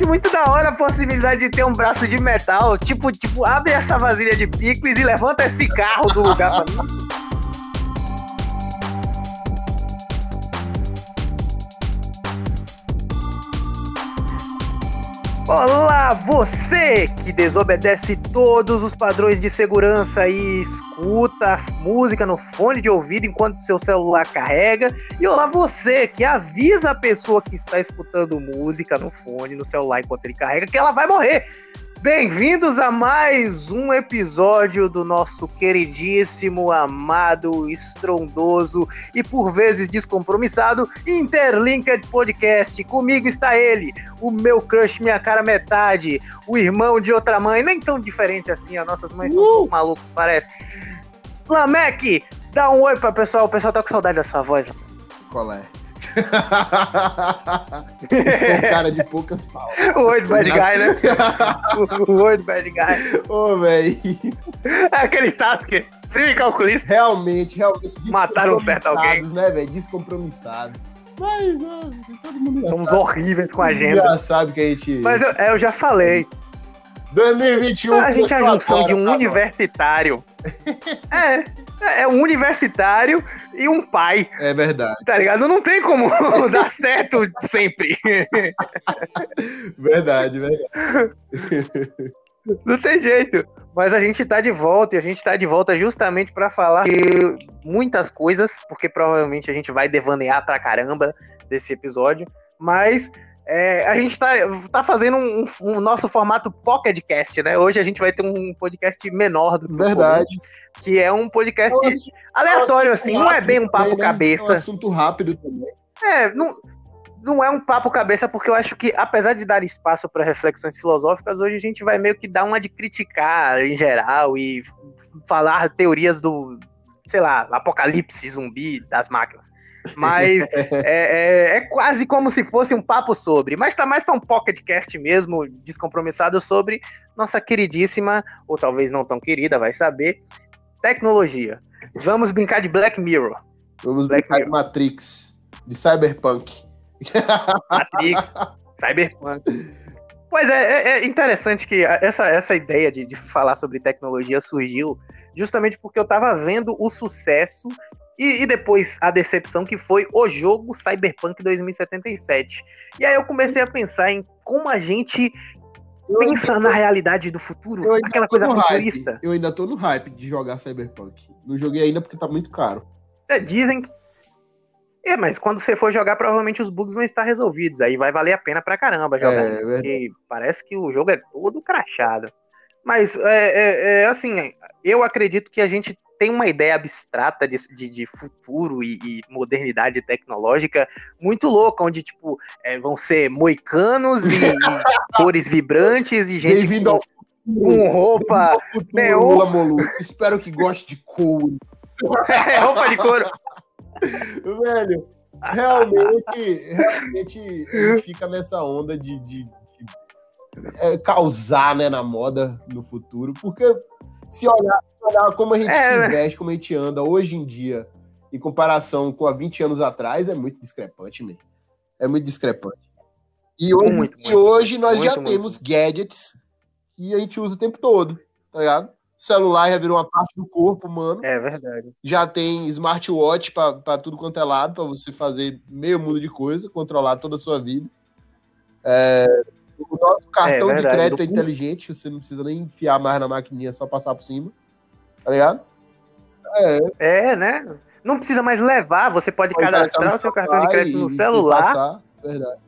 acho muito da hora a possibilidade de ter um braço de metal. Tipo, tipo, abre essa vasilha de picles e levanta esse carro do lugar pra mim. Olá, você que desobedece todos os padrões de segurança e escuta música no fone de ouvido enquanto seu celular carrega. E olá, você que avisa a pessoa que está escutando música no fone, no celular enquanto ele carrega, que ela vai morrer. Bem-vindos a mais um episódio do nosso queridíssimo, amado, estrondoso e por vezes descompromissado Interlinked Podcast. Comigo está ele, o meu crush, minha cara metade, o irmão de outra mãe, nem tão diferente assim, as nossas mães são uh! um pouco malucas, parece. Lamek, dá um oi para o pessoal, o pessoal tá com saudade da sua voz. Qual é? Esse cara de poucas palavras. O oi do bad guy, né? o, o oi do bad guy. Ô, velho. É aquele Sasuke. Frio e calculista. Realmente, realmente. Mataram um certo alguém. né, velho? Descompromissados. Mas, todo mundo Somos sabe. horríveis com a agenda. Já sabe que a gente. Mas eu, eu já falei. 2021. A gente é a junção de um tá universitário. é, é um universitário e um pai. É verdade. Tá ligado? Não tem como dar certo sempre. verdade, verdade. Não tem jeito. Mas a gente tá de volta e a gente tá de volta justamente para falar muitas coisas, porque provavelmente a gente vai devanear pra caramba desse episódio. Mas é, a gente tá, tá fazendo um, um, nosso formato podcast, né? Hoje a gente vai ter um podcast menor do que Verdade. Comum, que é um podcast Nossa, aleatório, assim, não é bem um papo também, cabeça. É um assunto rápido também. É, não, não é um papo cabeça, porque eu acho que, apesar de dar espaço para reflexões filosóficas, hoje a gente vai meio que dar uma de criticar em geral e falar teorias do, sei lá, apocalipse zumbi das máquinas. Mas é, é, é, quase como se fosse um papo sobre. Mas tá mais para um pocketcast mesmo, descompromissado sobre nossa queridíssima, ou talvez não tão querida, vai saber, tecnologia. Vamos brincar de Black Mirror. Vamos Black brincar Mirror. de Matrix, de Cyberpunk. Matrix, Cyberpunk. Pois é, é, é, interessante que essa, essa ideia de, de falar sobre tecnologia surgiu justamente porque eu estava vendo o sucesso e, e, depois a decepção que foi o jogo Cyberpunk 2077. E aí eu comecei a pensar em como a gente pensa na realidade do futuro, aquela coisa futurista. Eu ainda tô no hype de jogar Cyberpunk. Não joguei ainda porque tá muito caro. É, dizem. É, mas quando você for jogar, provavelmente os bugs vão estar resolvidos. Aí vai valer a pena pra caramba jogar. É, porque parece que o jogo é todo crachado. Mas, é, é, é assim, eu acredito que a gente tem uma ideia abstrata de, de, de futuro e, e, modernidade tecnológica muito louca, onde, tipo, é, vão ser moicanos e, e cores vibrantes e gente com, com roupa neon. Espero que goste de couro. é, roupa de couro. Velho, realmente, realmente a gente fica nessa onda de, de, de é, causar né, na moda no futuro, porque se olhar, olhar como a gente é, se né? veste, como a gente anda hoje em dia, em comparação com há 20 anos atrás, é muito discrepante mesmo. É muito discrepante. E hoje, muito, muito, e hoje nós muito, já temos gadgets que a gente usa o tempo todo, tá ligado? O celular já virou uma parte do corpo humano. É verdade. Já tem smartwatch para tudo quanto é lado, para você fazer meio mundo de coisa, controlar toda a sua vida. É, nosso cartão é, de crédito é inteligente, você não precisa nem enfiar mais na maquininha, é só passar por cima. Tá ligado? É, é né? Não precisa mais levar, você pode, pode cadastrar o seu cartão de crédito no celular. E passar, verdade.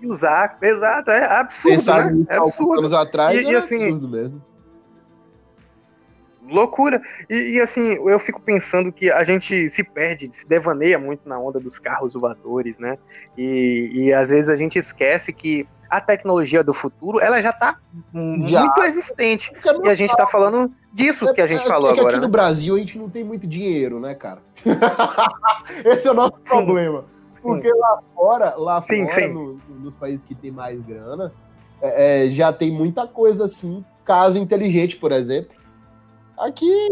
E usar, exato, é absurdo. Pensar né? É absurdo. anos atrás e, e assim, absurdo mesmo loucura. E, e, assim, eu fico pensando que a gente se perde, se devaneia muito na onda dos carros voadores, né? E, e às vezes a gente esquece que a tecnologia do futuro ela já está muito existente. E a gente está falando disso é, que a gente é, falou é que agora. Aqui né? no Brasil a gente não tem muito dinheiro, né, cara? Esse é o nosso sim. problema. Porque sim. lá fora, lá sim, fora, no, nos países que tem mais grana, é, é, já tem muita coisa assim. Casa inteligente, por exemplo Aqui,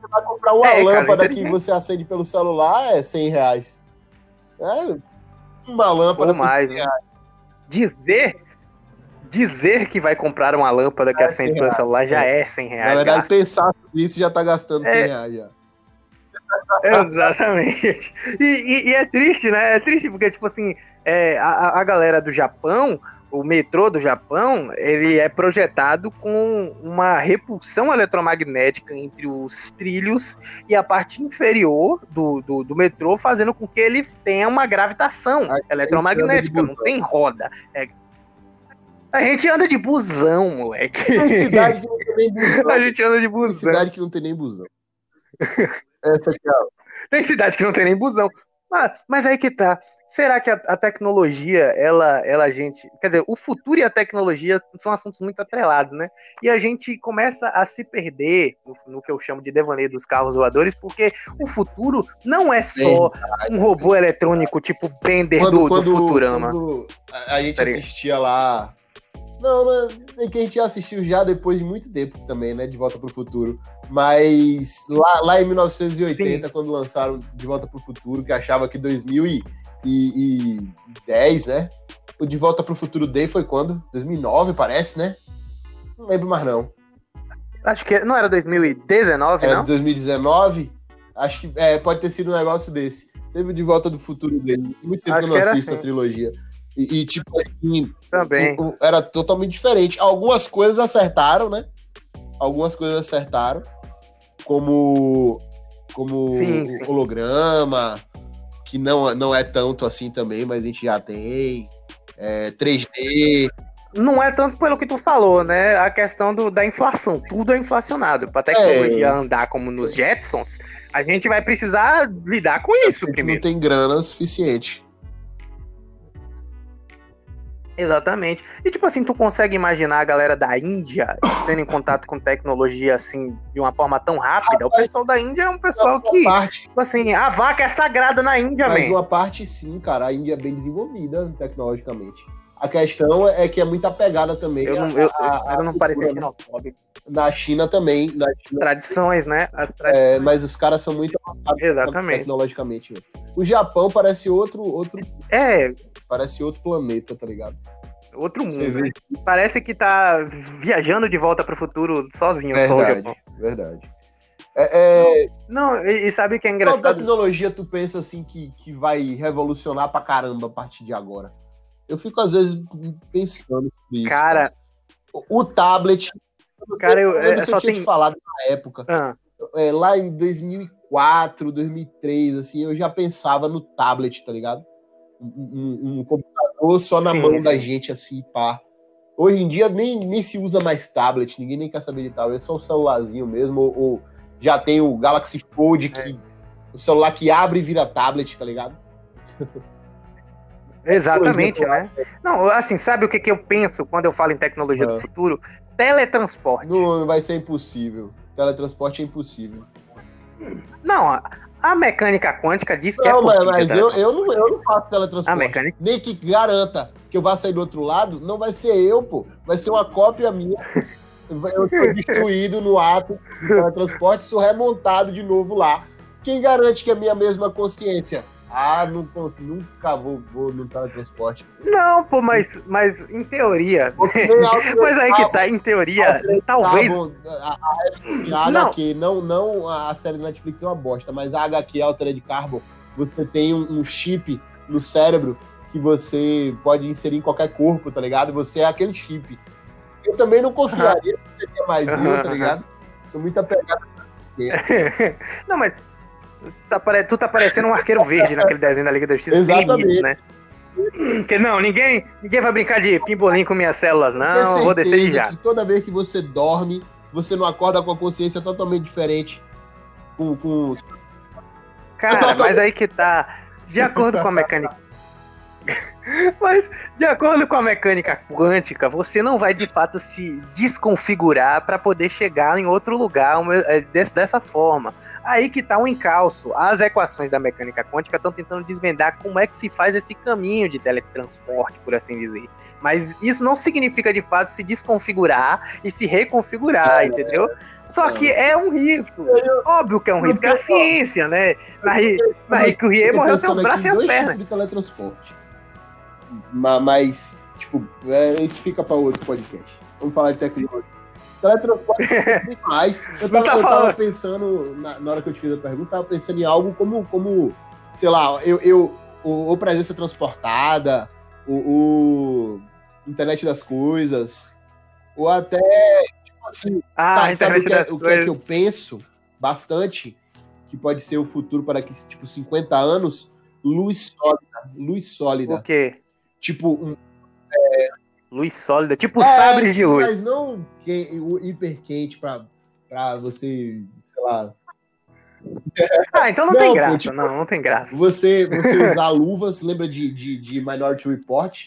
você vai comprar uma é, lâmpada que você acende pelo celular, é 100 reais. É uma lâmpada. Ou mais, né? Dizer, dizer que vai comprar uma lâmpada que É acende 100 pelo celular já é 100 reais. Na verdade, gasto. pensar nisso já tá gastando 100 É. reais já. Exatamente. E, e- e é triste, né? É triste porque, tipo assim, é, a, a galera do Japão, o metrô do Japão, ele é projetado com uma repulsão eletromagnética entre os trilhos e a parte inferior do, do, do metrô, fazendo com que ele tenha uma gravitação A eletromagnética, não tem roda. É- A gente anda de busão, moleque. Tem cidade que não tem nem busão. A gente anda de Tem busão. cidade que não tem nem busão. Essa aqui, ó. Tem cidade que não tem nem busão. Mas, mas aí que tá. Será que a, a tecnologia, ela, ela, a gente. Quer dizer, o futuro e a tecnologia são assuntos muito atrelados, né? E a gente começa a se perder no, no que eu chamo de devaneio dos carros voadores, porque o futuro não é só um robô eletrônico tipo Bender do, do Futurama. quando a, gente assistia lá. Não, não, é que a gente assistiu já depois de muito tempo também, né? De Volta pro Futuro. Mas lá, lá em 1980, quando lançaram De Volta pro Futuro, que achava que 2010, né? O De Volta pro Futuro Day foi quando? 2009, parece, né? Não lembro mais não. Acho que não era 2019, Era não? de 2019? Acho que é, pode ter sido um negócio desse. Teve o De Volta do Futuro dele. Muito tempo Acho que eu não assisto assim. a trilogia. E, e, tipo assim, Também. era totalmente diferente. Algumas coisas acertaram, né? Algumas coisas acertaram. Como. Como Sim, sim. holograma, que não, não é tanto assim também, mas a gente já tem. É, 3D. Não é tanto pelo que tu falou, né? A questão do, da inflação. Tudo é inflacionado. Pra tecnologia É. andar como nos Jetsons, a gente vai precisar lidar com isso a primeiro. não tem grana suficiente. Exatamente. E tipo assim, tu consegue imaginar a galera da Índia tendo em contato com tecnologia assim de uma forma tão rápida? O Rapaz, pessoal da Índia é um pessoal que, parte tipo assim, a vaca é sagrada na Índia, Mas man. uma parte sim, cara, a Índia é bem desenvolvida tecnologicamente. A questão é que é muito apegada também Eu não, a- eu, a- eu não a parecia xenofóbico. na China também. Na China, Tradições, né? As tradi- é, mas os caras são muito avançados Exatamente. tecnologicamente. O Japão parece outro, outro, É, parece outro planeta, tá ligado? outro Você mundo. né? Parece que tá viajando de volta pro futuro sozinho, Verdade, verdade. É, é, Não, e, e sabe o que é qual engraçado? tecnologia tu pensa assim que, que vai revolucionar pra caramba a partir de agora? Eu fico às vezes pensando sobre isso. Cara, O tablet. Cara, eu- lembro é, se só eu tinha tem- te falado na época. ah, é, lá em 2004, 2003, assim, eu já pensava no tablet, tá ligado? Um, um- um computador só na Sim, mão da sim. gente, assim, pá. Hoje em dia nem, nem se usa mais tablet, ninguém nem quer saber de tablet, é só o celularzinho mesmo, ou, ou já tem o Galaxy Fold, É. que, o celular que abre e vira tablet, tá ligado? exatamente, né? Não, assim, sabe o que, que eu penso quando eu falo em tecnologia do Ah. futuro? Teletransporte. Não vai ser impossível. Teletransporte é impossível. Não, a, a mecânica quântica diz que é Não, mas, possível. mas eu, teletransporte. eu, não, eu não faço A teletransporte. mecânica. Nem que garanta que eu vá sair do outro lado, não vai ser eu, pô. Vai ser uma cópia minha. Eu sou destruído no ato do teletransporte, sou remontado de novo lá. Quem garante que é a minha mesma consciência? Ah, não, cons- nunca vou, vou no teletransporte. Não, pô, mas, mas em teoria. Altered Mas aí que tá, em teoria, talvez. A, a, a Não. HQ, não, não a série Netflix é uma bosta, mas a HQ Altered Carbon, você tem um, um chip no cérebro que você pode inserir em qualquer corpo, tá ligado? Você é aquele chip. Eu também não confiaria que seria mais eu, tá ligado? Sou muito apegado. Não, mas. Tá tu tá parecendo um arqueiro verde naquele desenho da Liga da Justiça Exatamente. né? Porque não, ninguém, ninguém vai brincar de pimbolim com minhas células, não. Vou descer de já. toda vez que você dorme, você não acorda com a consciência totalmente diferente. Com, com... Cara, mas aí que tá. De acordo com a mecânica. Mas, de acordo com a mecânica quântica, você não vai de fato se desconfigurar para poder chegar em outro lugar é, dessa forma. Aí que tá o encalço. As equações da mecânica quântica estão tentando desvendar como é que se faz esse caminho de teletransporte, por assim dizer. Mas isso não significa de fato se desconfigurar e se reconfigurar, entendeu? Só que é um risco. Óbvio que é um risco. É a ciência, né? Marie, Marie Curie Eu tô morreu sem os braços e as pernas. de teletransporte. Ma- Mas Tipo, é, isso fica para outro podcast. Vamos falar de tecnologia. Teletransporte demais. Eu tava, tá eu tava pensando, na, na, hora que eu te fiz a pergunta, tava pensando em algo como, como sei lá, eu, eu o, o presença transportada, o, o, internet das coisas, ou até, tipo assim, ah, sabe, sabe o, que, é, o que, é que eu penso bastante, que pode ser o futuro para que, tipo, 50 anos, luz sólida, luz sólida. O quê? Tipo, um, é... luz sólida, tipo é, sabres de luz. Mas não o hiper quente para você, sei lá, ah, então não, não tem graça. Tipo, não, não tem graça. Você, você usar luvas, lembra de, de, de Minority Report?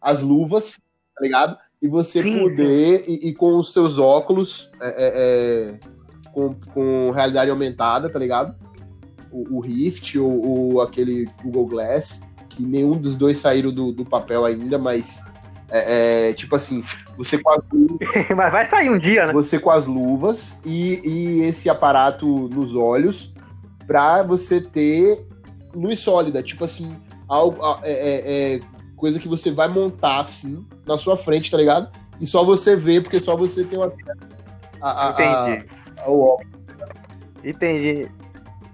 As luvas, tá ligado? E você sim, poder, sim. E, e, com os seus óculos, é, é, é, com, com realidade aumentada, tá ligado? O, o Rift ou, ou, aquele Google Glass, que nenhum dos dois saíram do, do papel ainda, mas é, é, tipo assim, você com as luvas. Mas vai sair um dia, né? Você com as luvas e, e esse aparato nos olhos pra você ter luz sólida. Tipo assim, algo, é, é, é, coisa que você vai montar assim na sua frente, tá ligado? E só você vê, porque só você tem o acesso a, a, Entendi. ao óculos. Entendi.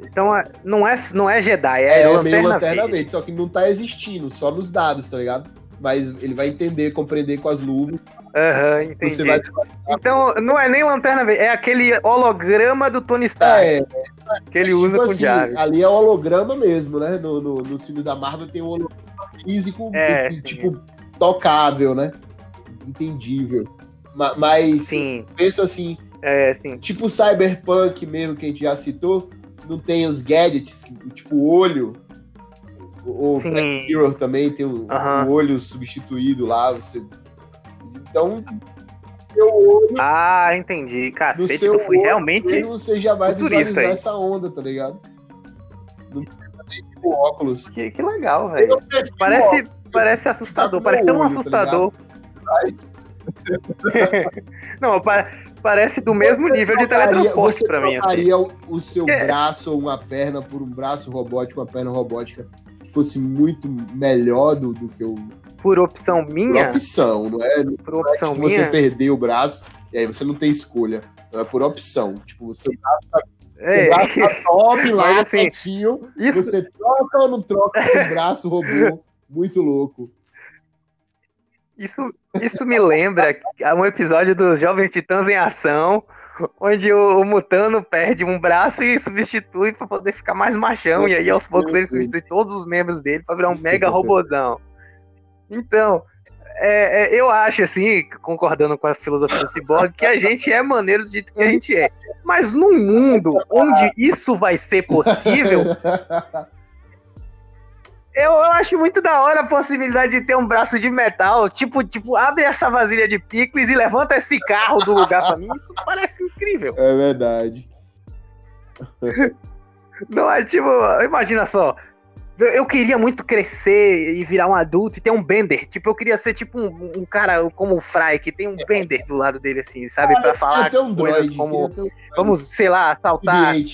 Então é, não é, não é Jedi, é, é lanterna, meio lanterna verde. verde. Só que não tá existindo, só nos dados, tá ligado? Mas ele vai entender, compreender com as luvas Aham, uhum, entendi. Vai... Então, não é nem lanterna verde, é aquele holograma do Tony Stark. É, que ele usa tipo com assim, Ali é holograma mesmo, né? No, no, no filme da Marvel tem um holograma físico, é, que, tipo, tocável, né? Entendível. Mas, sim. penso assim, é, sim. tipo Cyberpunk mesmo, que a gente já citou, não tem os gadgets, tipo o olho. O Black Mirror também tem o, uhum. o olho substituído lá, você então, olho. Ah, entendi. Cacete, seu fui olho, realmente. Você já vai visualizar essa onda, tá ligado? No óculos. Que, que legal, velho. Parece, parece assustador. Tá parece tão olho, tá assustador. Tá Não, parece do mesmo nível de teletransporte pra mim. Você assim. o seu que... braço ou uma perna por um braço robótico, uma perna robótica que fosse muito melhor do, do que o por opção minha. Por opção, não é? Por opção é minha. Você perder o braço e aí você não tem escolha. Não é por opção. Tipo, você braço é. Tá top lá, assim, quietinho. Isso... Você troca ou não troca o braço robô? Muito louco. Isso, isso me lembra um episódio dos Jovens Titãs em Ação, onde o, o Mutano perde um braço e substitui para poder ficar mais machão. E aí, aos poucos, ele substitui todos os membros dele para virar um mega robôzão. Então, é, é, eu acho, assim, concordando com a filosofia do Cyborg, que a gente é maneiro do jeito que a gente é. Mas num mundo onde isso vai ser possível, eu, eu, acho muito da hora a possibilidade de ter um braço de metal. Tipo, tipo, abre essa vasilha de picles e levanta esse carro do lugar pra mim. Isso parece incrível. É verdade. Não é tipo, imagina só, eu queria muito crescer e virar um adulto e ter um Bender. Tipo, eu queria ser tipo um, um cara como o Fry, que tem um Bender do lado dele, assim, sabe? Ah, pra falar um coisas droid, como. Um vamos, sei lá, saltar. É,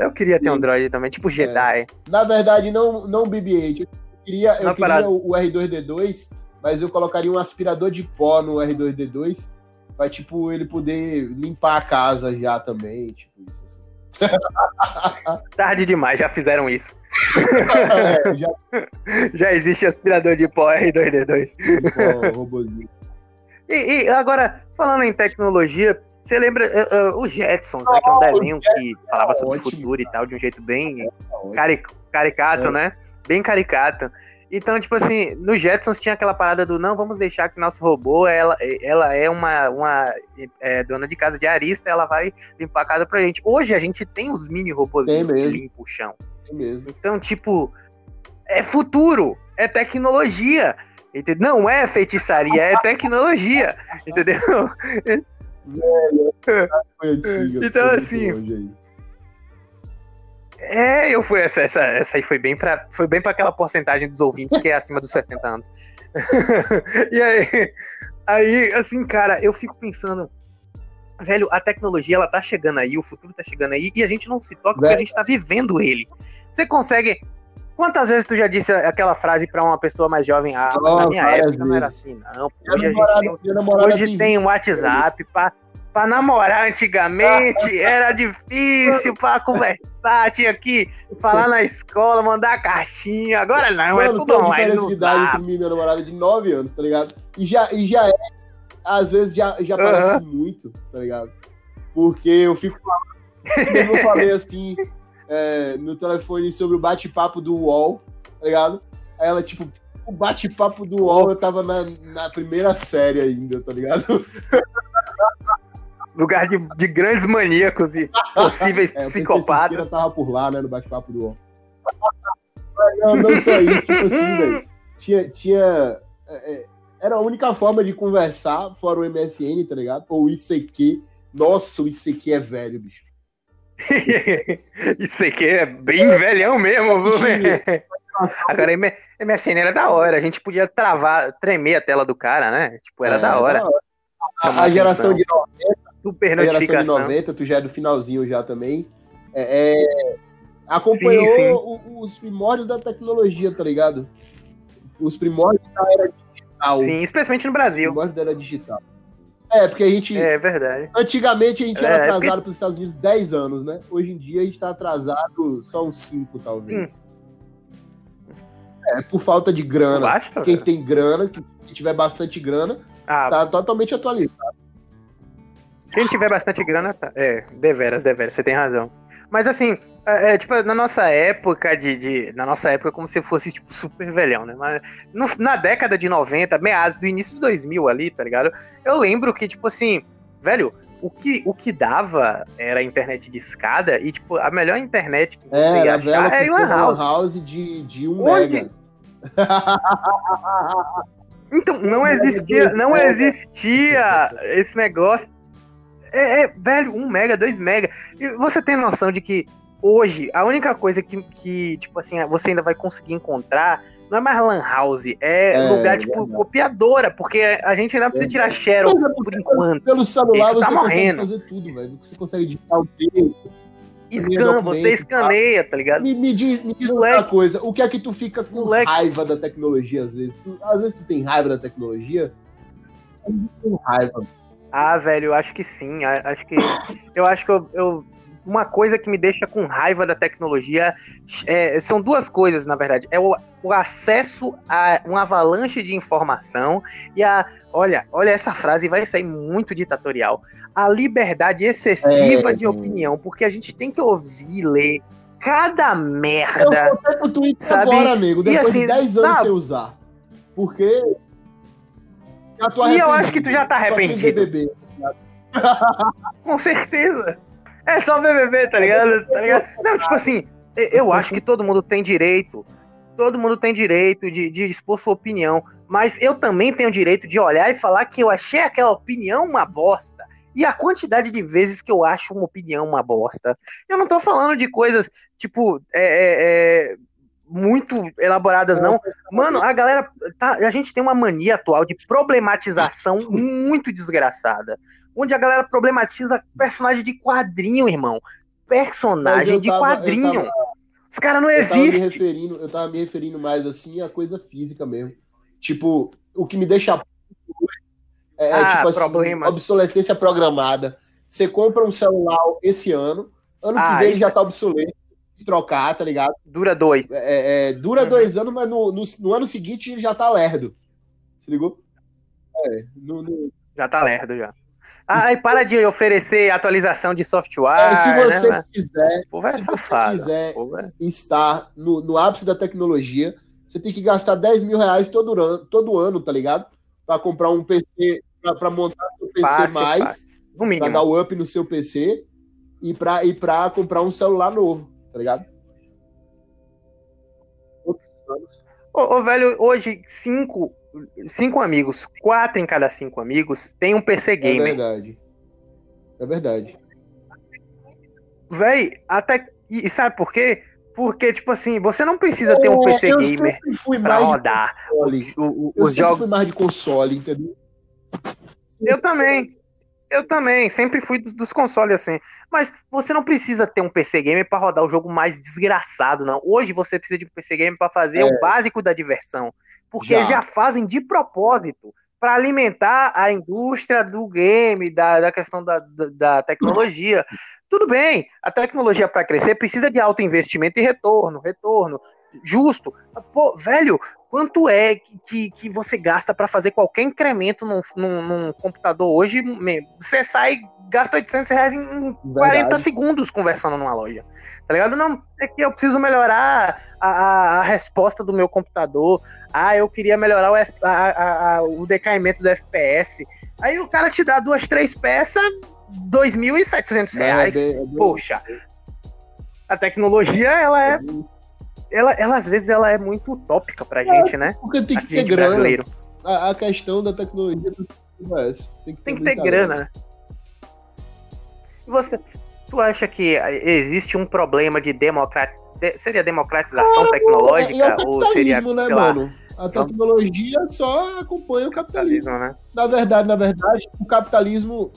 eu queria ter um droid também, tipo Jedi. É. Na verdade, não, não BB-8. Eu queria, eu queria o R2D2, mas eu colocaria um aspirador de pó no R2D2 pra, tipo, ele poder limpar a casa já também, tipo, isso assim. Tarde demais, já fizeram isso. É, já... já... existe aspirador de pó R2D2. e, e, agora, falando em tecnologia, você lembra uh, uh, os Jetsons, né, que é um desenho que falava sobre o futuro e tal, de um jeito bem caric caricato, é. né? Bem caricato. Então, tipo assim, no Jetsons tinha aquela parada do não, vamos deixar que nosso robô, ela, ela é uma, uma é, dona de casa de arista, ela vai limpar a casa pra gente. Hoje a gente tem os mini robôzinhos que limpam o chão. mesmo. Então, tipo, é futuro, é tecnologia. Entendeu? Não é feitiçaria, é tecnologia. Entendeu? Então, assim. É, eu fui. Essa, essa, essa aí foi bem para foi bem para aquela porcentagem dos ouvintes que é acima dos 60 anos. e aí, aí, assim, cara, eu fico pensando, velho, a tecnologia ela tá chegando aí, o futuro tá chegando aí, e a gente não se toca porque a gente tá vivendo ele. Você consegue. Quantas vezes tu já disse aquela frase pra uma pessoa mais jovem? Ah, Oh, na minha época não era vezes. assim, não. Hoje a gente tem, hoje tem um WhatsApp pra, pra namorar antigamente. Era difícil pra conversar, tinha que falar na escola, mandar cartinha. Agora não, é Mano, tudo tem uma online de idade e minha namorada de 9 anos, tá ligado? E já, e já é, às vezes já, já parece muito, tá ligado? Porque eu fico eu falei assim, é, no telefone sobre o bate-papo do UOL, tá ligado? Aí ela, tipo, o bate-papo do UOL eu tava na, na primeira série ainda, tá ligado? Lugar de, de grandes maníacos e possíveis É, o PC psicopatas. Siqueira tava por lá, né, no bate-papo do UOL. Não, não só isso, tipo assim, velho. Tinha. tinha é, é, era a única forma de conversar, fora o MSN, tá ligado? Ou o ICQ. Nossa, o ICQ é velho, bicho. Isso aqui é bem velhão mesmo, viu? Agora, M- MSN era da hora. A gente podia travar, tremer a tela do cara, né? Tipo, era É, da hora. A, a geração de, Super a geração de notificação. 90, tu já é do finalzinho já também. É, é, acompanhou Sim, sim. o- os primórdios da tecnologia, tá ligado? Os primórdios da era digital. Sim, especialmente no Os Brasil. primórdios da era digital. É, porque a gente. É verdade. Antigamente a gente É, era é atrasado porque- para os Estados Unidos 10 anos, né? Hoje em dia a gente tá atrasado só uns 5, talvez. É, por falta de grana. acha? Quem tem grana, quem tiver bastante grana, Ah, tá totalmente atualizado. Quem tiver bastante grana, tá. É, deveras, deveras, você tem razão. Mas assim, é, é, tipo, na nossa época de, de- Na nossa época, como se fosse, tipo, super velhão, né? Mas no- na década de 90, meados do início de 2000 ali, tá ligado? Eu lembro que, tipo assim, velho, o que, o que dava era a internet de escada e, tipo, a melhor internet que você É, ia achar era pequena Lan House. house de, de 1 Hoje- mega. Então, não existia, não existia esse negócio. É, é, velho, um mega, dois mega. E você tem noção de que hoje a única coisa que, que, tipo assim, você ainda vai conseguir encontrar não é mais lan house, é, É, lugar, tipo, verdade. copiadora, porque a gente ainda precisa tirar xerox é por enquanto. Pelo celular tá você consegue fazer tudo, velho. Você consegue digitar o texto. Scan, você escaneia, tá ligado? Me, me diz, me diz outra coisa. O que é que tu fica com Moleque. raiva da tecnologia às vezes? Tu- às vezes tu tem raiva da tecnologia? Eu tenho raiva. Ah, velho, eu acho que sim. Acho que. Eu acho que eu. eu- uma coisa que me deixa com raiva da tecnologia é, são duas coisas, na verdade. É o, o acesso a um avalanche de informação e a. Olha, olha essa frase, vai sair muito ditatorial. A liberdade excessiva É, de opinião, porque a gente tem que ouvir, ler cada Eu merda. vou até pro Twitter Sabe? agora, E depois assim, de 10 anos sem usar. Porque. E eu acho que tu já tá arrependido. Com certeza. É só BBB, tá ligado? Tá ligado? Não, tipo assim, eu acho que todo mundo tem direito. Todo mundo tem direito de, de expor sua opinião. Mas eu também tenho direito de olhar e falar que eu achei aquela opinião uma bosta. E a quantidade de vezes que eu acho uma opinião uma bosta. Eu não tô falando de coisas, tipo, é, é, é, muito elaboradas, não. Mano, a galera. Tá, a gente tem uma mania atual de problematização muito desgraçada. Onde a galera problematiza personagem de quadrinho, irmão. Personagem de tava- quadrinho. tava- Os caras não existem. referindo, eu tava me referindo mais assim à coisa física mesmo. Tipo, o que me deixa é, é, Ah, tipo assim, problema. obsolescência programada. Você compra um celular esse ano, ano que Ah, vem isso- ele já tá obsoleto, que trocar, tá ligado? Dura dois. É, é, dura Uhum. dois anos, mas no, no, no ano seguinte já tá lerdo. Se ligou? É, no, no- Já tá lerdo já. Ah, e para de oferecer atualização de software. é, se você né? quiser, Pô, vai se você safado. quiser Pô, vai- estar no, no ápice da tecnologia, você tem que gastar 10 mil reais todo ano, todo ano tá ligado? Pra comprar um PC, pra montar seu PC Fácil, mais, fácil. No pra mínimo. dar o up no seu PC e pra, e pra comprar um celular novo, tá ligado? Ô, ô, velho, hoje, cinco, cinco amigos, quatro em cada cinco amigos, tem um PC É gamer. verdade. É verdade. Véi, até. E, sabe por quê? Porque, tipo assim, você não precisa ter um É, PC eu gamer fui pra rodar o- o- Eu os jogos. fui mais de console, entendeu? Eu também. Eu também, sempre fui dos, dos, consoles assim. Mas você não precisa ter um PC Gamer para rodar o jogo mais desgraçado, não. Hoje você precisa de um PC Gamer para fazer é. o básico da diversão. Porque já, já fazem de propósito para alimentar a indústria do game, da, da questão da, da, da tecnologia. Tudo bem, a tecnologia para crescer precisa de alto investimento e retorno, retorno justo. Pô, velho, quanto é que, que, que você gasta para fazer qualquer incremento num, num, num, computador hoje? Você sai, gasta 800 reais em 40 segundos conversando numa loja. Tá ligado? Não, é que eu preciso melhorar a, a, a resposta do meu computador. Ah, eu queria melhorar o, F, a, o decaimento do FPS. Aí o cara te dá duas, três peças, 2.700 é reais. É bem, é bem, Poxa, a tecnologia, ela é ela, ela às vezes ela é muito utópica pra é, gente, né? Porque tem que ter grana. A, a, questão da tecnologia. Tem que ter, tem que ter grana. Você, tu acha que existe um problema de democratização? Seria democratização tecnológica? É, é o ou seria, né, mano? A tecnologia só acompanha o capitalismo. capitalismo né? Na verdade, na verdade, o capitalismo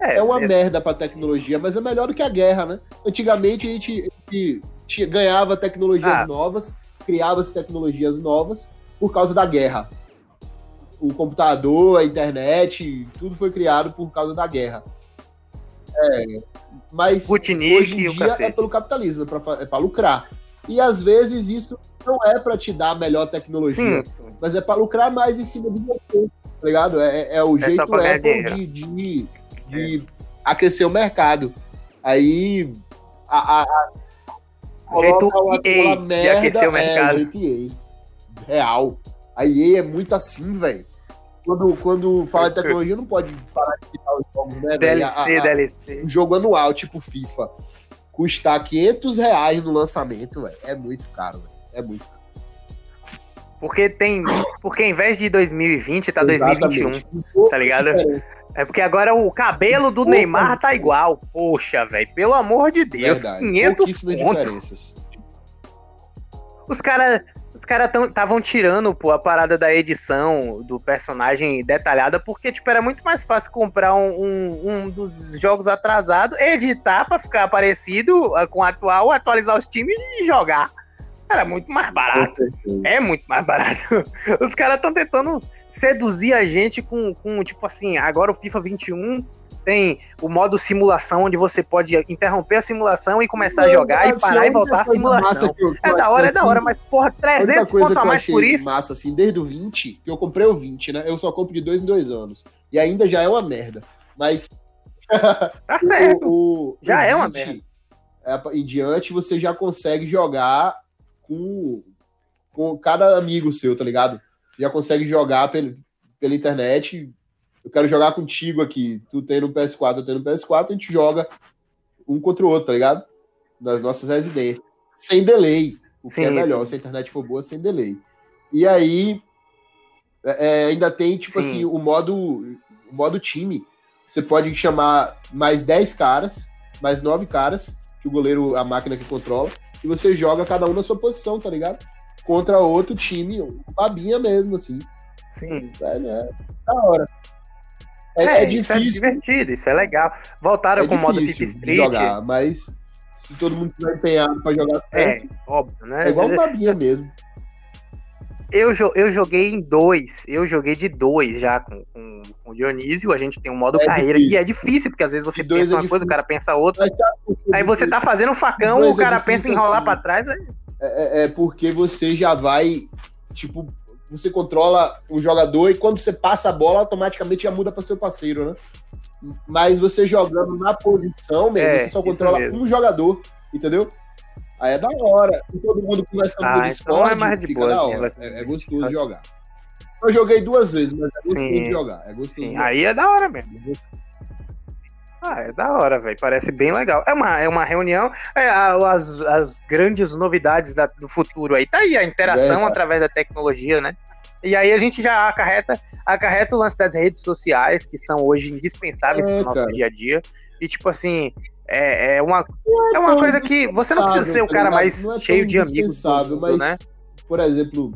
é, é uma é. merda pra tecnologia, mas é melhor do que a guerra, né? Antigamente a gente, a gente ganhava tecnologias ah. novas, criava-se tecnologias novas por causa da guerra. O computador, a internet, tudo foi criado por causa da guerra. É, mas Sputnik hoje em dia é pelo capitalismo, é para é lucrar. E às vezes isso não é para te dar a melhor tecnologia, Sim. mas é para lucrar mais em cima de você, tá ligado? É, é, é o é jeito Apple de, de, de aquecer o mercado. Aí a, a, jeito EA de aquecer o mercado. É, Real. A EA é muito assim, velho. Quando, quando fala de tecnologia, não pode parar de citar os jogos, né, DLC, a, a, DLC. Um jogo anual, tipo FIFA, custar 500 reais no lançamento, velho, é muito caro, véio. É muito caro. Porque tem. Porque em vez de 2020, tá Exatamente. 2021. tá ligado? É porque agora o cabelo do Opa, Neymar tá igual. Poxa, velho, pelo amor de Deus. Verdade. 500 diferenças. Os caras os caras estavam tirando pô, a parada da edição do personagem detalhada, porque tipo, era muito mais fácil comprar um, um, um dos jogos atrasados, editar para ficar parecido ah, com o atual, atualizar os times e jogar. Era muito mais barato. É muito mais barato. Os caras estão tentando seduzir a gente com, com, tipo assim, agora o FIFA 21 tem o modo simulação, onde você pode interromper a simulação e começar não, a jogar e parar e voltar a simulação. Eu, é da hora, é da hora, mas porra, 300 coisa a mais por isso. massa, assim, desde o 20, que eu comprei o 20, né? Eu só compro de dois em dois anos. E ainda já é uma merda. Mas. Tá certo. o, o, já o é uma merda. É, em diante, você já consegue jogar com, com cada amigo seu, tá ligado? já consegue jogar pela, pela internet. Eu quero jogar contigo aqui. Tu tem no PS4, eu tenho no PS4, a gente joga um contra o outro, tá ligado? Nas nossas residências. Sem delay. O que sim, é melhor, sim. se a internet for boa, sem delay. E aí é, é ainda tem, tipo sim. assim, o modo, o modo time. Você pode chamar mais 10 caras, mais 9 caras, que o goleiro, a máquina que controla, e você joga cada um na sua posição, tá ligado? contra outro time, babinha mesmo, assim. Sim. É, né? Da hora. É, é, é difícil. Isso é divertido, isso é legal. Voltaram é com o modo Tip Street. jogar, mas se todo mundo estiver empenhado pra jogar certo, é, óbvio, né? É igual babinha mesmo. Eu, eu joguei em dois, eu joguei de dois já com, com, com o Dionísio, a gente tem um modo é carreira difícil. e é difícil, porque às vezes você pensa é uma coisa, o cara pensa outra. Aí você tá fazendo um facão, o cara pensa em enrolar assim. pra trás, aí é, é, é porque você já vai, tipo, você controla um jogador e quando você passa a bola, automaticamente já muda para seu parceiro, né? Mas você jogando na posição mesmo, é, você só controla um jogador, entendeu? Aí é da hora. E todo mundo conversando ah, no então Discord, é mais de fica boa, da assim, hora. É, é, gostoso de jogar. Eu joguei duas vezes, mas é gostoso sim, de jogar. É gostoso sim, Aí é da hora mesmo. Ah, é da hora, velho. Parece bem legal. É uma, é uma reunião. É, as, as grandes novidades da, do futuro aí. Tá aí a interação é, através da tecnologia, né? E aí a gente já acarreta, acarreta o lance das redes sociais, que são hoje indispensáveis é, pro nosso cara. dia a dia. E tipo assim, é, é uma, é, é uma coisa que você não precisa ser o cara mais é cheio de amigos. Mundo, mas, né? por exemplo,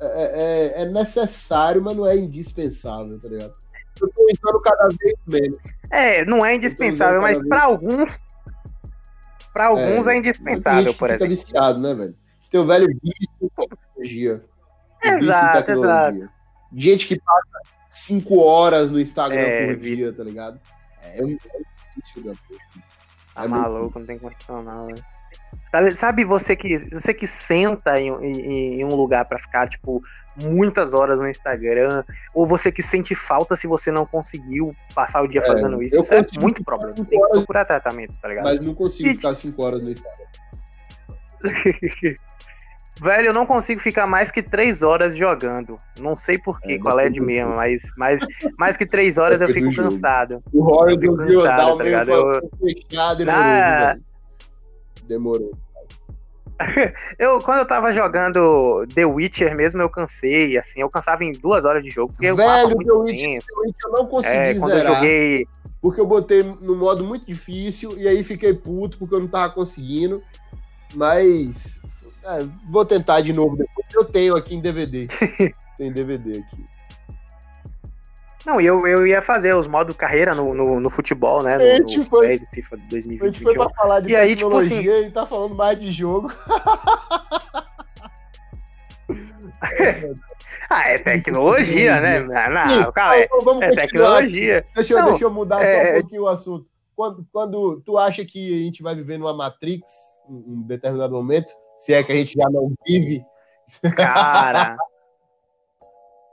é, é, é necessário, mas não é indispensável, tá ligado? eu tô entrando cada vez menos. É, não é indispensável, mas para alguns. Para alguns é, é indispensável, por exemplo. viciado, né, velho? Teu velho vício em tecnologia. Exato, tecnologia. exato. Gente que passa cinco horas no Instagram é, por dia, tá ligado? É, é da Tá é maluco, muito... não tem condição não, velho. Sabe, sabe você que você que senta em, em, em um lugar para ficar tipo muitas horas no Instagram, ou você que sente falta se você não conseguiu passar o dia é, fazendo isso, isso é muito problema. Tem que procurar tratamento, tá ligado? Mas não consigo e... ficar cinco horas no Instagram. Velho, eu não consigo ficar mais que três horas jogando. Não sei porquê, é, qual é de mesmo, mas, mas mais que três horas eu fico cansado. O Horror do cansado, tá ligado? Eu... Fechado, Na... demorou. eu, quando eu tava jogando The Witcher mesmo, eu cansei, assim, eu cansava em duas horas de jogo, porque Velho, o muito The Witcher, The Witcher eu não consegui é, quando zerar, eu joguei... Porque eu botei no modo muito difícil, e aí fiquei puto porque eu não tava conseguindo, mas é, vou tentar de novo depois. Eu tenho aqui em DVD. Tem DVD aqui. Não, eu, eu ia fazer os modos carreira no, no, no futebol, né? No, a gente no foi, FIFA 2020. A gente foi pra falar de e aí, tipo assim, e tá falando mais de jogo. ah, é tecnologia, né? Não, cara, é, é tecnologia. Deixa eu, deixa eu mudar é... só um pouquinho o assunto. Quando, quando tu acha que a gente vai viver numa Matrix, em um determinado momento, se é que a gente já não vive. Cara.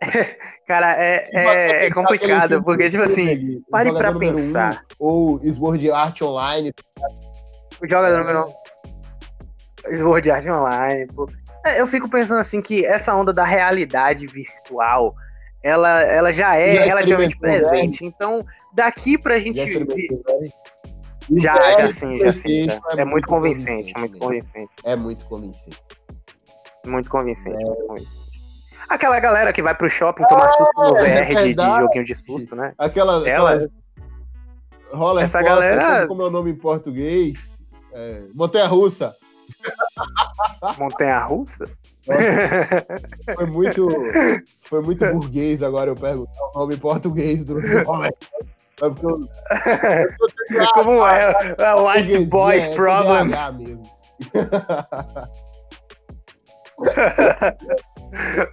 Cara, é, é, é complicado, porque, tipo assim, pare pra pensar. Um, ou Sword Art Online. O jogador número um. Sword Art Online, pô. É, eu fico pensando assim que essa onda da realidade virtual, ela, ela já é já relativamente presente. Né? Então, daqui pra gente. Já, já, já sim, já sim. Já. É, é, muito convincente, convincente, é muito convincente. É muito convincente. Muito convincente, é. muito convincente. Aquela galera que vai pro shopping tomar susto no VR de, de, joguinho de susto, né? Aquela. Ela, rola Essa galera. Como é o nome em português? É, Montanha Russa. Montanha Russa? Nossa, foi muito. Foi muito burguês agora eu perguntar o nome em português do. É porque eu, eu Como é? é White Boys é, Problems.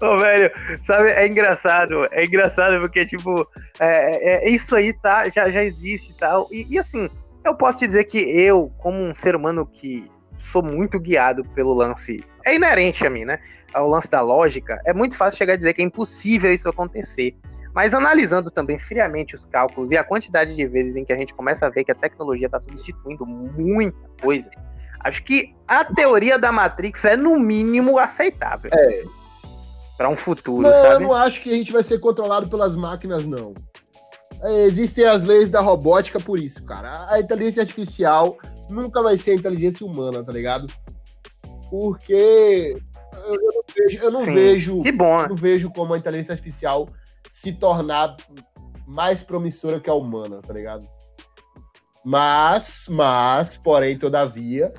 Ô, velho, sabe, é engraçado, é engraçado porque, tipo, é, é, isso aí tá, já, já existe tal. E, e assim, eu posso te dizer que eu, como um ser humano que sou muito guiado pelo lance, é inerente a mim, né? Ao lance da lógica, é muito fácil chegar a dizer que é impossível isso acontecer. Mas analisando também friamente os cálculos e a quantidade de vezes em que a gente começa a ver que a tecnologia está substituindo muita coisa, acho que a teoria da Matrix é no mínimo aceitável. É. Para um futuro, não, sabe? Eu não acho que a gente vai ser controlado pelas máquinas, não. É, existem as leis da robótica por isso, cara. A inteligência artificial nunca vai ser a inteligência humana, tá ligado? Porque eu, não vejo, eu não vejo, que bom. não vejo como a inteligência artificial se tornar mais promissora que a humana, tá ligado? Mas, mas, porém, todavia,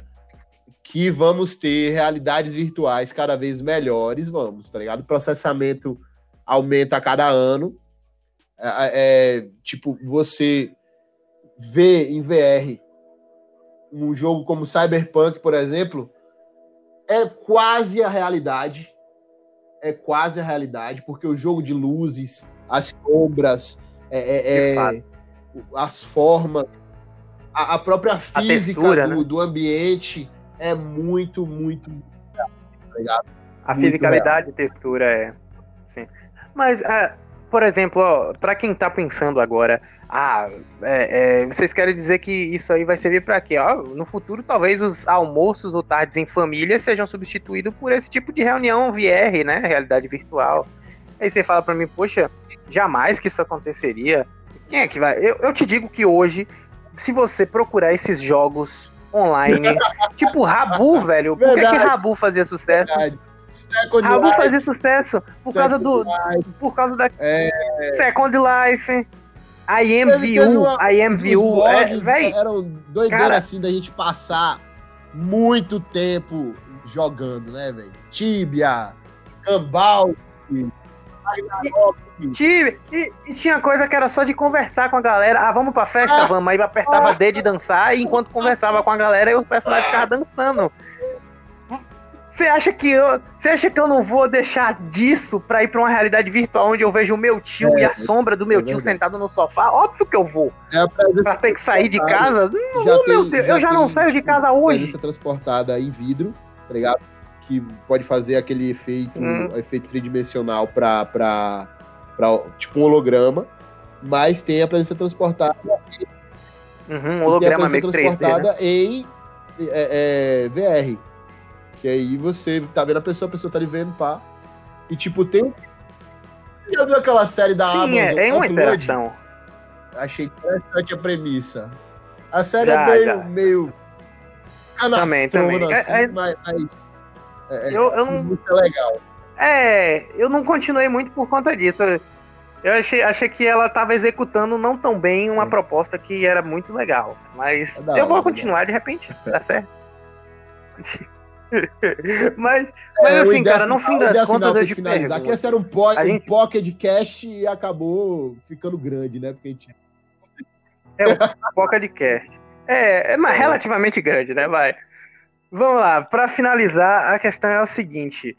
que vamos ter realidades virtuais cada vez melhores, vamos, tá ligado? O processamento aumenta a cada ano. É, é, tipo, você vê em VR um jogo como Cyberpunk, por exemplo, é quase a realidade é quase a realidade, porque o jogo de luzes, as sombras, é, é, é as formas, a, a própria física a textura, do, né? do, ambiente é muito, muito. Tá a muito fisicalidade real. e textura é. Sim. Mas, é, por exemplo, para quem tá pensando agora, ah, é, é, vocês querem dizer que isso aí vai servir para quê? Ó, no futuro, talvez os almoços ou tardes em família sejam substituídos por esse tipo de reunião VR, né? Realidade virtual. Aí você fala para mim, poxa, jamais que isso aconteceria. Quem é que vai? Eu, eu te digo que hoje, se você procurar esses jogos online, tipo Rabu, velho, por que, que Rabu fazia sucesso? Verdade. Second Rabu Life. fazia sucesso por Second causa do. Life. Por causa da. É... Second Life. I am view, I am view. É, véi, eram doideira assim da gente passar muito tempo jogando, né, velho? Tibia, Gambal, E, e, e, tinha coisa que era só de conversar com a galera. Ah, vamos pra festa, vamos. Aí apertava dedo e dançar, e enquanto conversava com a galera, o personagem ficava dançando. Você acha que eu, você acha que eu não vou deixar disso pra ir pra uma realidade virtual onde eu vejo o meu tio é, e a sombra do meu é tio sentado no sofá? Óbvio que eu vou. É pra ter que sair de casa? Não, já meu tem, Deus, já eu já não saio de casa hoje. Presença transportada em vidro, tá ligado? Que pode fazer aquele efeito, hum. efeito tridimensional pra, pra, pra tipo um holograma. Mas tem a presença transportada. Uhum, holograma tem a presença transportada 3D, né? em é, é, VR. Que aí você tá vendo a pessoa, a pessoa tá ali vendo, pá. E tipo, tem. Já viu aquela série da Sim, Amazon? É, é uma interação. Achei interessante a premissa. A série já, é meio. Já. meio também, também. É, assim, é, é... mas. É, eu, eu não... muito legal. É, eu não continuei muito por conta disso. Eu achei, achei que ela estava executando não tão bem uma proposta que era muito legal. Mas é eu vou continuar de repente, tá certo. mas, mas é, assim, cara, no fim das contas eu te finalizar, pergunto. Que esse era um, po um gente... pocket cast e acabou ficando grande, né? Porque a gente... É um pocket cast. É, é mas é. relativamente grande, né? Vai. Vamos lá, para finalizar, a questão é o seguinte: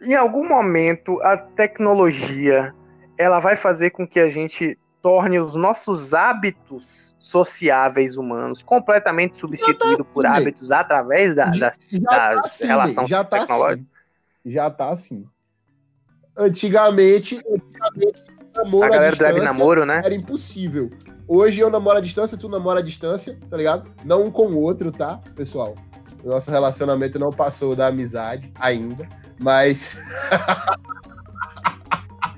em algum momento a tecnologia ela vai fazer com que a gente torne os nossos hábitos sociáveis humanos completamente tá por assim, hábitos através da, da, da tá assim, relação já tá tecnológica? Assim. Já tá assim. Antigamente, antigamente namoro a galera do namoro, né? Era impossível. Hoje eu namoro à distância, tu namora à distância, tá ligado? Não um com o outro, tá, pessoal? Nosso relacionamento não passou da amizade ainda, mas.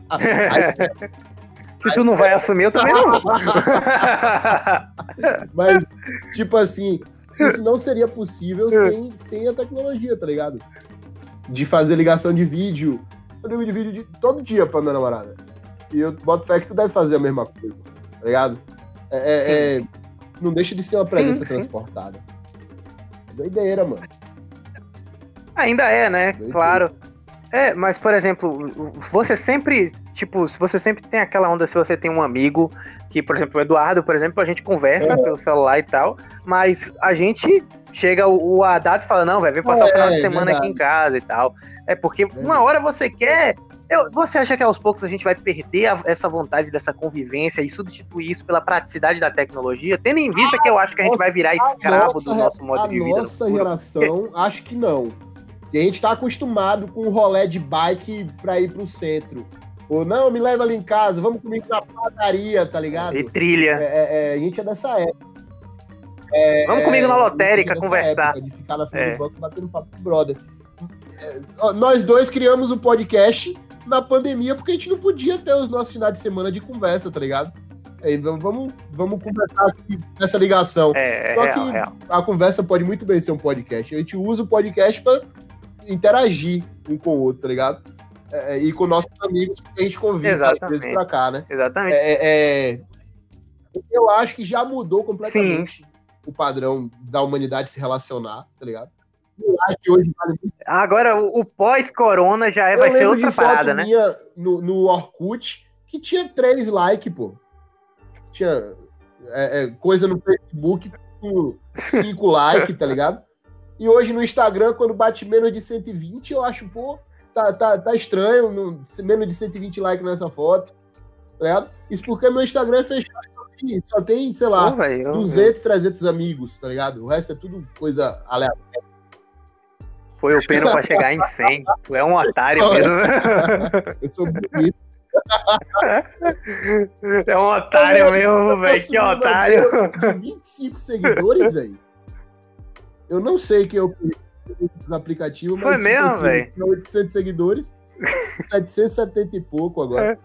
Se tu não vai assumir, eu também não. Mas, tipo assim, isso não seria possível sem, sem a tecnologia, tá ligado? De fazer ligação de vídeo. Eu ligo de vídeo de, todo dia pra minha namorada. E eu boto fé que tu deve fazer a mesma coisa, tá ligado? É, é, é não deixa de ser uma presença sim, transportada. Sim. Doideira, mano. Ainda é, né? Doideira. Claro. É, mas, por exemplo, você sempre tipo, se você sempre tem aquela onda, se você tem um amigo, que, por exemplo, o Eduardo, por exemplo, a gente conversa é. pelo celular e tal, mas a gente chega o, o Haddad e fala, não, vai vir passar é, o final de semana aqui em casa e tal. É porque uma hora você quer. Eu, você acha que aos poucos a gente vai perder a, essa vontade dessa convivência e substituir isso pela praticidade da tecnologia, tendo em vista que eu acho que a gente vai virar escravo nossa, do nosso modo de vida? A nossa geração, acho que não. E a gente tá acostumado com o rolé de bike pra ir pro centro. Ou não, me leva ali em casa, vamos comigo na padaria, tá ligado? E trilha. É, é, é, a gente é dessa época. É, vamos comigo na lotérica conversar. Época, de ficar na frente do é. banco batendo papo com o brother. É, nós dois criamos o um podcast na pandemia porque a gente não podia ter os nossos finais de semana de conversa, tá ligado? Aí, vamos, vamos conversar aqui nessa ligação. É, Só real, que real. a conversa pode muito bem ser um podcast. A gente usa o podcast para interagir um com o outro, tá ligado? É, é, e com nossos amigos que a gente convive às vezes pra cá, né? Exatamente. É, é, eu acho que já mudou completamente Sim. o padrão da humanidade se relacionar, tá ligado? Hoje vale Agora, o, o pós-corona já é, vai ser outra parada, né? No, no Orkut, que tinha três likes, pô. Tinha é, é, coisa no Facebook com cinco likes, tá ligado? E hoje no Instagram, quando bate menos de 120, eu acho, pô, tá, tá, tá estranho, no, menos de 120 likes nessa foto. Tá Isso porque meu Instagram é fechado. Só tem, sei lá, oh, véio, 200, 300 amigos, tá ligado? O resto é tudo coisa aleatória. Foi o pena pra chegar em 100. Tu é um otário mesmo. Eu sou bonito. É um otário mesmo, velho. Que otário. 25 seguidores, velho. Eu não sei quem eu no aplicativo, mas. Foi tipo mesmo, assim, velho? 800 seguidores, 770 e pouco agora.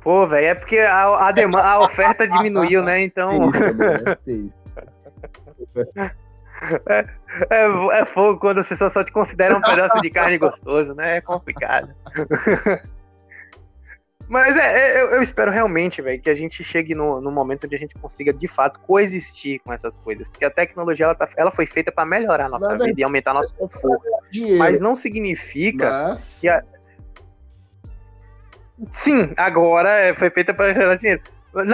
Pô, velho, é porque a, a, demanda, a oferta diminuiu, né? Então. É, é, é, fogo quando as pessoas só te consideram um pedaço de carne gostoso, né? É complicado. Mas é, é, eu, eu, espero realmente, velho, que a gente chegue no, no momento onde a gente consiga, de fato, coexistir com essas coisas. Porque a tecnologia, ela, tá, ela foi feita para melhorar a nossa vida e aumentar nosso conforto. dinheiro. Mas não significa Mas- que a- Sim, agora é, foi feita para gerar dinheiro.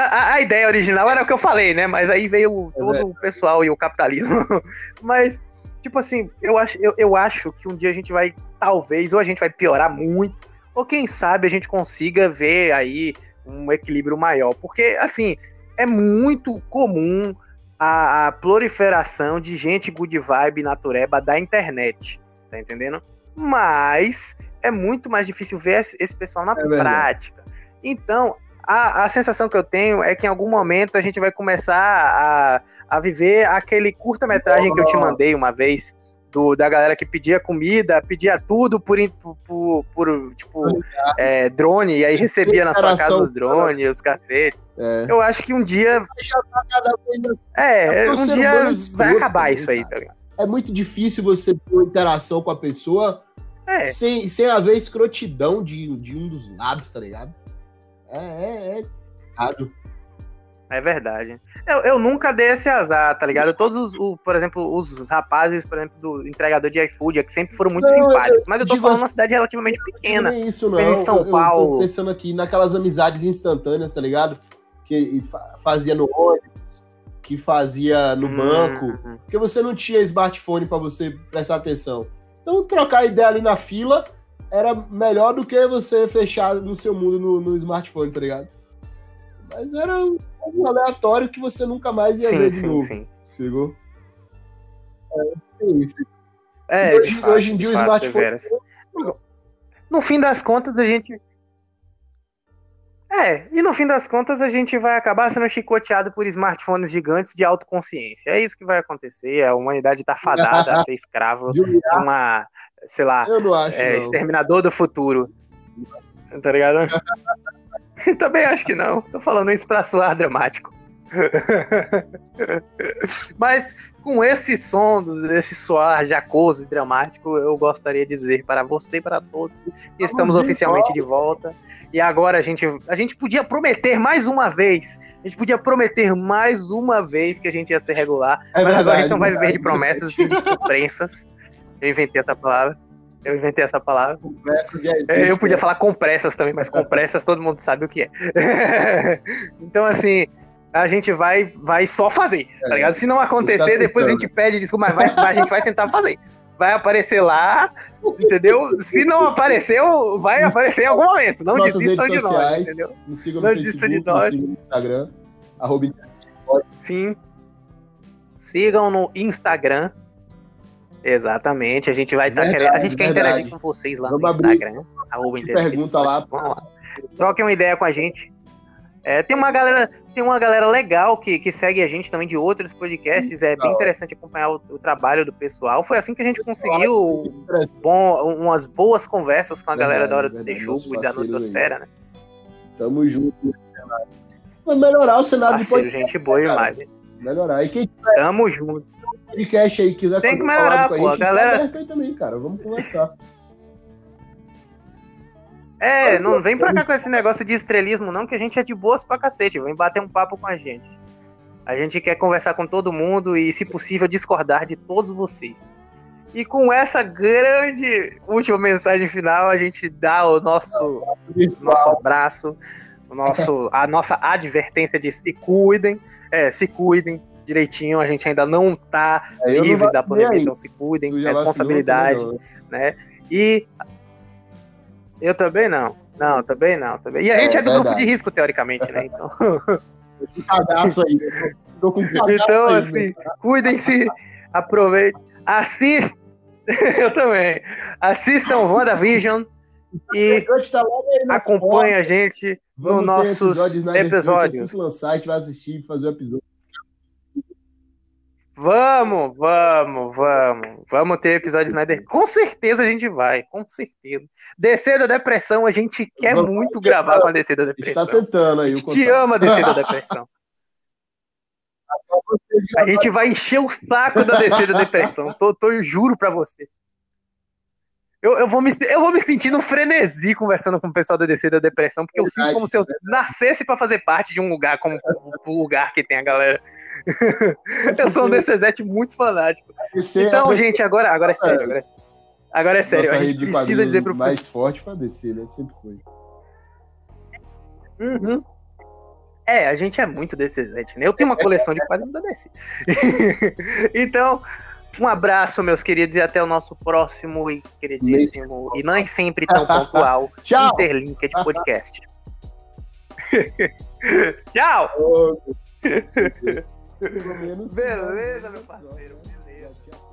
A, a ideia original era o que eu falei, né? Mas aí veio É todo o pessoal e o capitalismo. Mas, tipo assim, eu acho, eu, eu acho que um dia a gente vai, talvez, ou a gente vai piorar muito, ou quem sabe a gente consiga ver aí um equilíbrio maior. Porque, assim, é muito comum a, a proliferação de gente good vibe natureba da internet. Tá entendendo? Mas é muito mais difícil ver esse esse pessoal na verdade. prática. Então, a, a sensação que eu tenho é que em algum momento a gente vai começar a, a viver aquele curta-metragem que eu te mandei uma vez. Do, da galera que pedia comida, pedia tudo por, por, por- tipo, é, drone, e aí recebia na sua casa os drones, os cacetes. É. Eu acho que um dia. Vez É, É um dia é vai acabar isso aí, tá ligado? É muito difícil você ter uma interação com a pessoa É, sem, sem haver escrotidão de, de um dos lados, tá ligado? É, é, é errado. É verdade. Eu, eu nunca dei esse azar, tá ligado? Todos os, o- por exemplo, os rapazes, por exemplo, do entregador de iFood, é que sempre foram muito Não, simpáticos. Mas eu tô falando assim- uma cidade relativamente pequena. Não é isso, não. Em São Eu- eu, Paulo. tô pensando aqui naquelas amizades instantâneas, tá ligado? Que fa- fazia no ônibus, que fazia no Hum, banco. hum. Porque você não tinha smartphone pra você prestar atenção. Então, trocar ideia ali na fila era melhor do que você fechar no seu mundo no, no smartphone, tá ligado? Mas era um aleatório que você nunca mais ia ver Sim, de sim, novo. sim. Chegou? É, é isso. É, hoje, fato, hoje em dia de o fato, smartphone. deveras. No fim das contas, a gente. É, e no fim das contas a gente vai acabar sendo chicoteado por smartphones gigantes de autoconsciência. É isso que vai acontecer. A humanidade tá fadada a ser escravo de uma, sei lá, acho, é, exterminador do futuro. Tá ligado? Também acho que não. Tô falando isso pra soar dramático. Mas com esse som, esse soar jacoso e dramático, eu gostaria de dizer para você e para todos que estamos oficialmente de volta. E agora a gente, a gente podia prometer mais uma vez. A gente podia prometer mais uma vez que a gente ia ser regular. É mas agora verdade, a gente não vai viver de promessas assim, de prensas. Eu inventei essa palavra. Eu inventei essa palavra. É, Eu podia falar compressas também, mas compressas todo mundo sabe o que é. então, assim, a gente vai, vai só fazer, tá ligado? Se não acontecer, depois a gente pede desculpa, mas vai, a gente vai tentar fazer. Vai aparecer lá, entendeu? Se não apareceu, vai aparecer em algum momento. Não Nossas desistam de nós, sociais. entendeu? Nos sigam Não no desista Facebook, de nós. sigam no Instagram. Arroba Sim. Sigam no Instagram. Exatamente. A gente vai estar Verdade, querendo. A gente quer verdade. interagir com vocês lá no Vamos abrir Instagram. Interagir. pergunta lá. Vamos lá. Troquem uma ideia com a gente. É, tem uma galera, tem uma galera legal que, que segue a gente também de outros podcasts. É bem interessante acompanhar o, o trabalho do pessoal. Foi assim que a gente conseguiu bom, umas boas conversas com a galera Verdade, da hora do. Texugo Nossos e da Notosfera, né? Tamo junto. Vai melhorar o cenário do Parceiro, podcast. gente boa demais. Melhorar. E quem Tamo junto. Podcast aí quiser Tem que melhorar, collab com a pô, gente, a galera- aberto aí também, cara. Vamos conversar. É, não vem pra cá com esse negócio de estrelismo, não, que a gente é de boas pra cacete. Vem bater um papo com a gente. A gente quer conversar com todo mundo e, se possível, discordar de todos vocês. E com essa grande última mensagem final, a gente dá o nosso, nosso abraço, o nosso, a nossa advertência de se cuidem. É, se cuidem direitinho. A gente ainda não tá É, eu não livre da pandemia, então se cuidem. Responsabilidade também, né? E eu também não. Não, também não. Também. E a gente é, É, do grupo de risco, teoricamente, né? Então, cagaço aí. Tô com cagaço então aí, assim, cuidem-se, aproveitem, assistam. eu também. Assistam WandaVision e acompanhem a gente nos nossos episódios gente vai assistir e fazer o episódio. Vamos, vamos, vamos. Vamos ter episódios Snyder. Com certeza a gente vai, com certeza. Descer da depressão, a gente quer Vamos muito gravar com a Descer da A gente Depressão. tá tentando aí. A o gente te contato. ama Descer da Depressão. A gente vai encher o saco da descida da depressão. Tô, tô, eu juro pra você. Eu, eu, vou me, eu vou me sentir no frenesi conversando com o pessoal da descida da depressão, porque eu sinto Verdade, como se eu nascesse pra fazer parte de um lugar como o lugar que tem a galera. Eu sou um DCZ muito fanático. É- Então, gente, agora, agora é sério. Agora é sério. Agora é sério, Nossa a gente de precisa dizer pro mais forte pra descer, né? Sempre foi. Uhum. É, a gente é muito decente, né? Eu tenho uma coleção de quadrinhos da DC. então, um abraço, meus queridos, e até o nosso próximo e queridíssimo, e nem sempre tão pontual, Tchau! Interlinked Podcast. Tchau! Pelo menos. Beleza, meu parceiro, né? beleza.